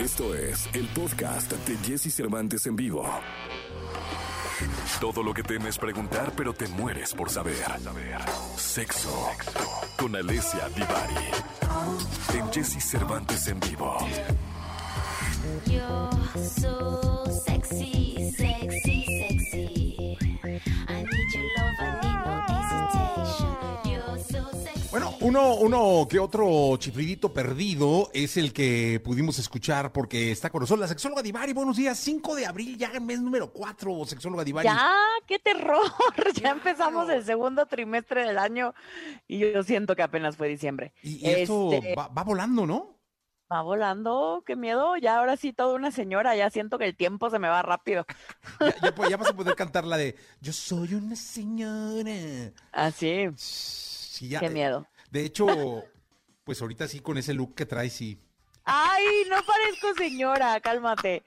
Esto es el podcast de Jesse Cervantes en vivo. Todo lo que temes preguntar, pero te mueres por saber. Sexo con Alessia Divari. En Jesse Cervantes en vivo. You're so sexy, uno, uno que otro chiflidito perdido es el que pudimos escuchar porque está con nosotros la sexóloga Divari. Buenos días, 5 de abril, ya en mes número 4, sexóloga Divari. Ya, qué terror. Ya empezamos el segundo trimestre del año y yo siento que apenas fue diciembre. Y, y esto Este, va, va volando, ¿no? va volando, qué miedo. Ya ahora sí, toda una señora, ya siento que el tiempo se me va rápido. Ya, ya ya vas a poder cantar la de Yo soy una señora. Así, Sí, ya, qué eh, miedo. De hecho, pues ahorita sí, con ese look que traes, sí. Ay, no parezco señora, cálmate.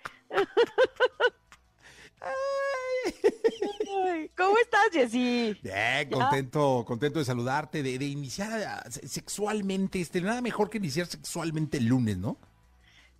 Ay, ¿Cómo estás, Jessy? Bien, contento, contento de saludarte, de, de iniciar ah, se- sexualmente, este, nada mejor que iniciar sexualmente el lunes, ¿no?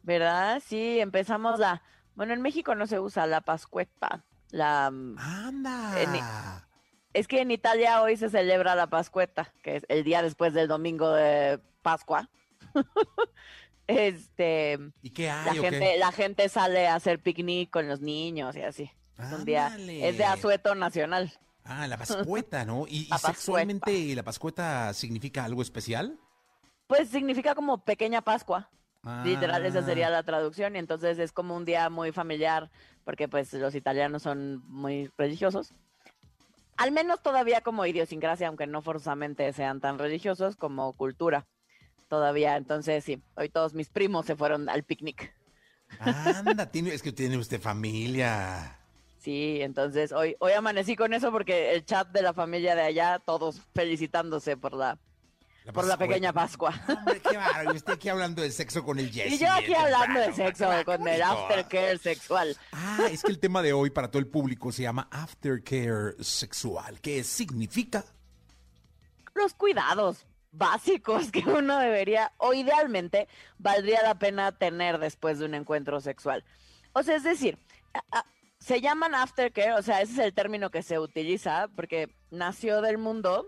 ¿Verdad? Sí, empezamos la... Bueno, en México no se usa la pascueta. La... mm, ¡Anda! Es que en Italia hoy se celebra la Pascueta, que es el día después del domingo de Pascua. este, ¿Y qué la hay qué? la gente sale a hacer picnic con los niños y así. Es un día, es de asueto nacional. Ah, la pascueta, ¿no? ¿Y, y La pascueta. sexualmente la pascueta significa algo especial? Pues significa como pequeña Pascua. Literal, esa Ah, sería la traducción. Y entonces es como un día muy familiar, porque pues los italianos son muy religiosos. Al menos todavía como idiosincrasia, aunque no forzosamente sean tan religiosos como cultura. Todavía, entonces sí, hoy todos mis primos se fueron al picnic. Anda, tiene, es que tiene usted familia. Sí, entonces hoy, hoy amanecí con eso porque el chat de la familia de allá, todos felicitándose por la, por la pequeña Pascua. Hombre, qué bárbaro. Y usted aquí hablando de sexo con el Jesse. Y yo aquí hablando de sexo, con el aftercare sexual. Ah, es que el tema de hoy para todo el público se llama aftercare sexual. ¿Qué significa? los cuidados básicos que uno debería o idealmente valdría la pena tener después de un encuentro sexual. O sea, es decir, se llaman aftercare, o sea, ese es el término que se utiliza porque nació del mundo,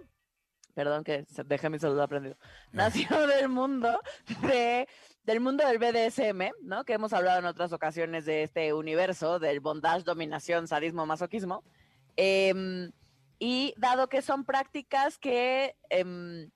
perdón que dejé mi celular prendido, nació del mundo de del mundo del BDSM, ¿no? Que hemos hablado en otras ocasiones de este universo del bondage, dominación, sadismo, masoquismo. Em, y dado que son prácticas que em,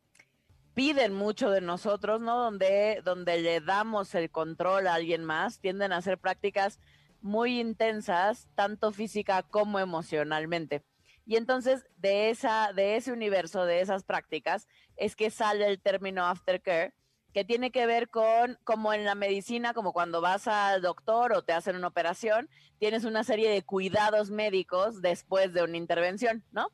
piden mucho de nosotros, ¿no? Donde, donde le damos el control a alguien más, tienden a ser prácticas muy intensas, tanto física como emocionalmente. Y entonces de esa, de ese universo, de esas prácticas, es que sale el término aftercare, que tiene que ver con, como en la medicina, como cuando vas al doctor o te hacen una operación, tienes una serie de cuidados médicos después de una intervención, ¿no?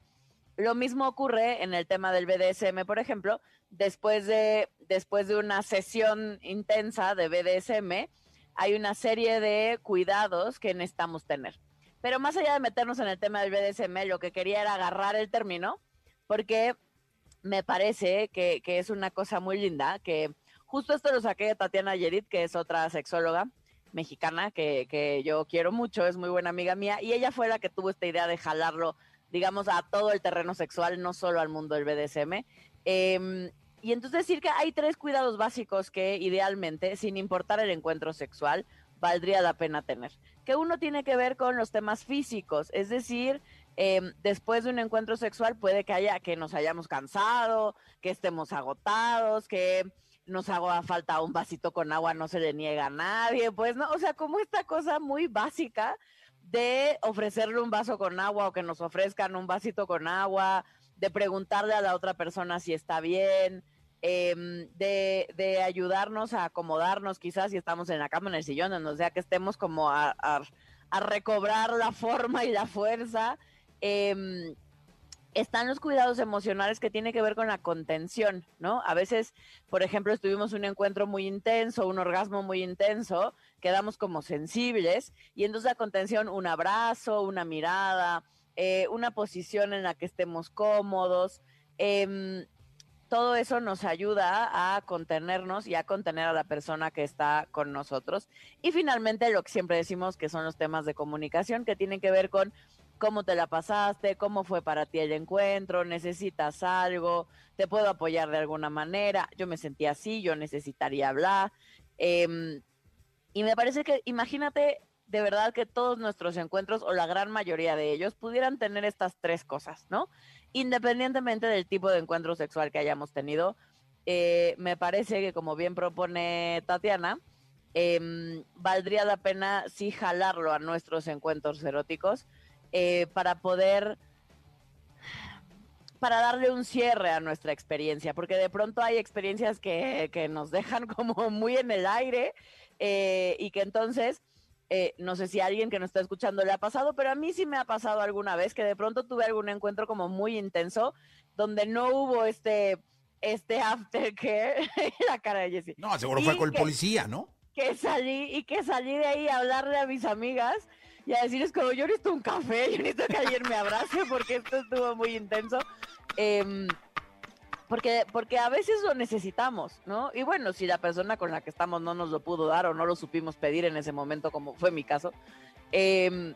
Lo mismo ocurre en el tema del BDSM, por ejemplo, después de, después de una sesión intensa de BDSM, hay una serie de cuidados que necesitamos tener. Pero más allá de meternos en el tema del BDSM, lo que quería era agarrar el término, porque me parece que, es una cosa muy linda, que justo esto lo saqué de Tatiana Yerit, que es otra sexóloga mexicana que, que yo quiero mucho, es muy buena amiga mía, y ella fue la que tuvo esta idea de jalarlo, digamos, a todo el terreno sexual, no solo al mundo del BDSM. Em, y entonces decir que hay tres cuidados básicos que idealmente, sin importar el encuentro sexual, valdría la pena tener. Que uno tiene que ver con los temas físicos, es decir, em, después de un encuentro sexual puede que haya que nos hayamos cansado, que estemos agotados, que nos haga falta un vasito con agua, no se le niega a nadie, pues no, o sea, como esta cosa muy básica de ofrecerle un vaso con agua o que nos ofrezcan un vasito con agua, de preguntarle a la otra persona si está bien, em, de, de ayudarnos a acomodarnos quizás si estamos en la cama, en el sillón, o sea que estemos como a, a- a recobrar la forma y la fuerza. Em, están los cuidados emocionales que tiene que ver con la contención, ¿no? A veces, por ejemplo, tuvimos un encuentro muy intenso, un orgasmo muy intenso, quedamos como sensibles y entonces la contención, un abrazo, una mirada, eh, una posición en la que estemos cómodos, em, todo eso nos ayuda a contenernos y a contener a la persona que está con nosotros. Y finalmente, lo que siempre decimos que son los temas de comunicación que tienen que ver con cómo te la pasaste, cómo fue para ti el encuentro, necesitas algo, te puedo apoyar de alguna manera, yo me sentí así, yo necesitaría hablar. Em, y me parece que, imagínate de verdad que todos nuestros encuentros o la gran mayoría de ellos pudieran tener estas tres cosas, ¿no? Independientemente del tipo de encuentro sexual que hayamos tenido, eh, me parece que como bien propone Tatiana, em, valdría la pena sí jalarlo a nuestros encuentros eróticos eh, para poder para darle un cierre a nuestra experiencia, porque de pronto hay experiencias que, que nos dejan como muy en el aire eh, y que entonces, eh, no sé si a alguien que nos está escuchando le ha pasado, pero a mí sí me ha pasado alguna vez que de pronto tuve algún encuentro como muy intenso, donde no hubo este, este aftercare, la cara de Jessie. No, seguro fue con el policía, ¿no? que salí y que salí de ahí a hablarle a mis amigas y a decirles como yo necesito un café, yo necesito que alguien me abrace porque esto estuvo muy intenso. Em, porque, porque a veces lo necesitamos, ¿no? Y bueno, si la persona con la que estamos no nos lo pudo dar o no lo supimos pedir en ese momento, como fue mi caso, em,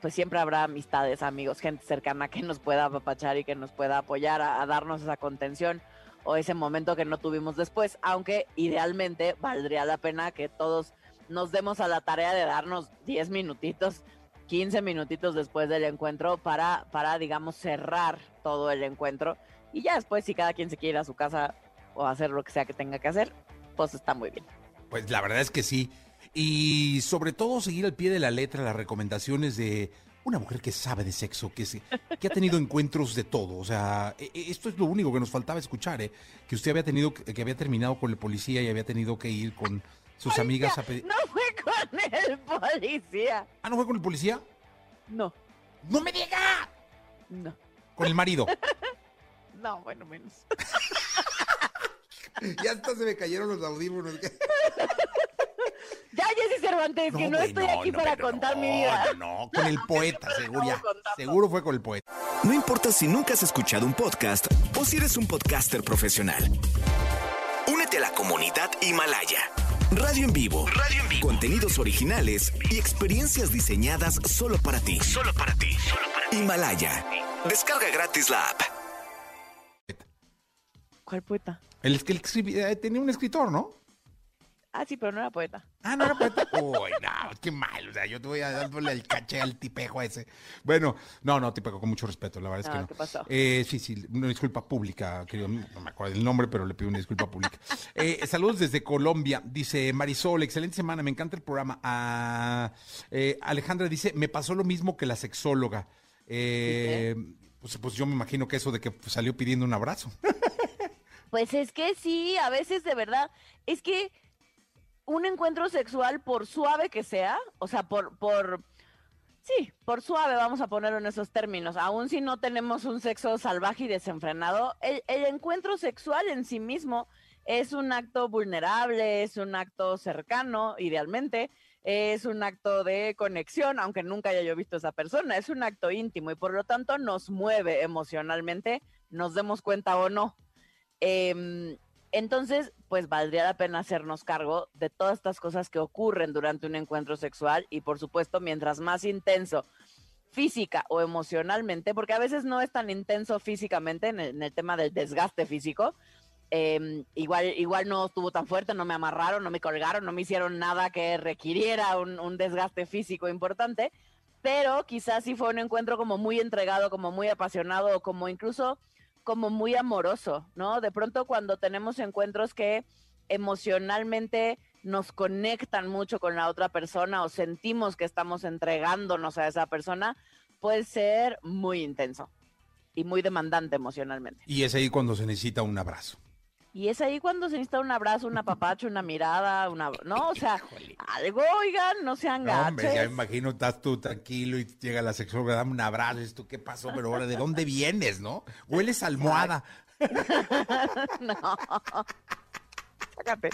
pues siempre habrá amistades, amigos, gente cercana que nos pueda apapachar y que nos pueda apoyar a, a darnos esa contención o ese momento que no tuvimos después, aunque idealmente valdría la pena que todos nos demos a la tarea de darnos 10 minutitos, 15 minutitos después del encuentro para, para digamos, cerrar todo el encuentro. Y ya después, si cada quien se quiere ir a su casa o hacer lo que sea que tenga que hacer, pues está muy bien. Pues la verdad es que sí. Y sobre todo seguir al pie de la letra las recomendaciones de una mujer que sabe de sexo, que, se, que ha tenido encuentros de todo. O sea, e- e- esto es lo único que nos faltaba escuchar, ¿eh? Que usted había tenido, que había terminado con el policía y había tenido que ir con sus amigas a pedir... No fue con el policía. Ah, ¿no fue con el policía? No, ¡No me diga! no, Con el marido. no, bueno, menos. ya hasta se me cayeron los audífonos. Ya, Jessy Cervantes, que no güey, estoy aquí no, para contar no, mi vida. No, no, con el poeta, seguro ya. Seguro fue con el poeta. No importa si nunca has escuchado un podcast o si eres un podcaster profesional. Únete a la comunidad Himalaya. Radio en vivo. Radio en vivo. Contenidos originales y experiencias diseñadas solo para ti. Solo para ti. Himalaya. Descarga gratis la app. ¿Cuál poeta? El que él escribía- eh, tenía un escritor, ¿no? Ah, sí, pero no era poeta. Ah, no era poeta. Uy, no, qué mal. O sea, yo te voy a dándole el caché al tipejo ese. Bueno, no, no, tipejo, con mucho respeto, la verdad es Ah, que no. ¿qué pasó? Eh, sí, sí, una disculpa pública, querido. No me acuerdo del nombre, pero le pido una disculpa pública. Eh, saludos desde Colombia. Dice Marisol, excelente semana, me encanta el programa. Ah, eh, Alejandra dice, me pasó lo mismo que la sexóloga. Eh, pues, pues yo me imagino que eso de que salió pidiendo un abrazo. Pues es que sí, a veces de verdad, es que un encuentro sexual, por suave que sea, o sea, por, por, sí, por suave, vamos a ponerlo en esos términos, aun si no tenemos un sexo salvaje y desenfrenado, el, encuentro sexual en sí mismo es un acto vulnerable, es un acto cercano, idealmente, es un acto de conexión, aunque nunca haya yo visto a esa persona, es un acto íntimo y por lo tanto nos mueve emocionalmente, nos demos cuenta o no. Em, entonces, pues valdría la pena hacernos cargo de todas estas cosas que ocurren durante un encuentro sexual y por supuesto, mientras más intenso física o emocionalmente, porque a veces no es tan intenso físicamente en el, tema del desgaste físico, em, igual, igual no estuvo tan fuerte, no me amarraron, no me colgaron, no me hicieron nada que requiriera un, un desgaste físico importante, pero quizás sí fue un encuentro como muy entregado, como muy apasionado, como incluso como muy amoroso, ¿no? De pronto cuando tenemos encuentros que emocionalmente nos conectan mucho con la otra persona o sentimos que estamos entregándonos a esa persona, puede ser muy intenso y muy demandante emocionalmente. Y es ahí cuando se necesita un abrazo. Y es ahí cuando se necesita un abrazo, un apapacho, una mirada, una... No, o sea, algo, oigan, no sean No, hombre, ya me gaches. imagino, estás tú tranquilo y llega la sexóloga, dame un abrazo, y tú, ¿qué pasó? Pero ahora, ¿de dónde vienes, no? Hueles a almohada. No. Sácate.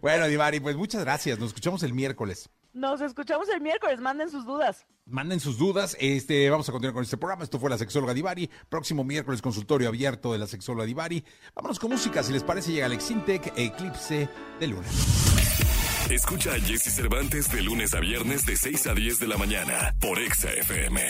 Bueno, Divari, pues muchas gracias, nos escuchamos el miércoles. Nos escuchamos el miércoles, manden sus dudas. Manden sus dudas. Este, vamos a continuar con este programa. Esto fue la sexóloga Divari. Próximo miércoles, consultorio abierto de la sexóloga Divari. Vámonos con música. Si les parece, llega Alex Intec, Eclipse de Luna. Escucha a Jesse Cervantes de lunes a viernes de 6 a 10 de la mañana por Exa FM.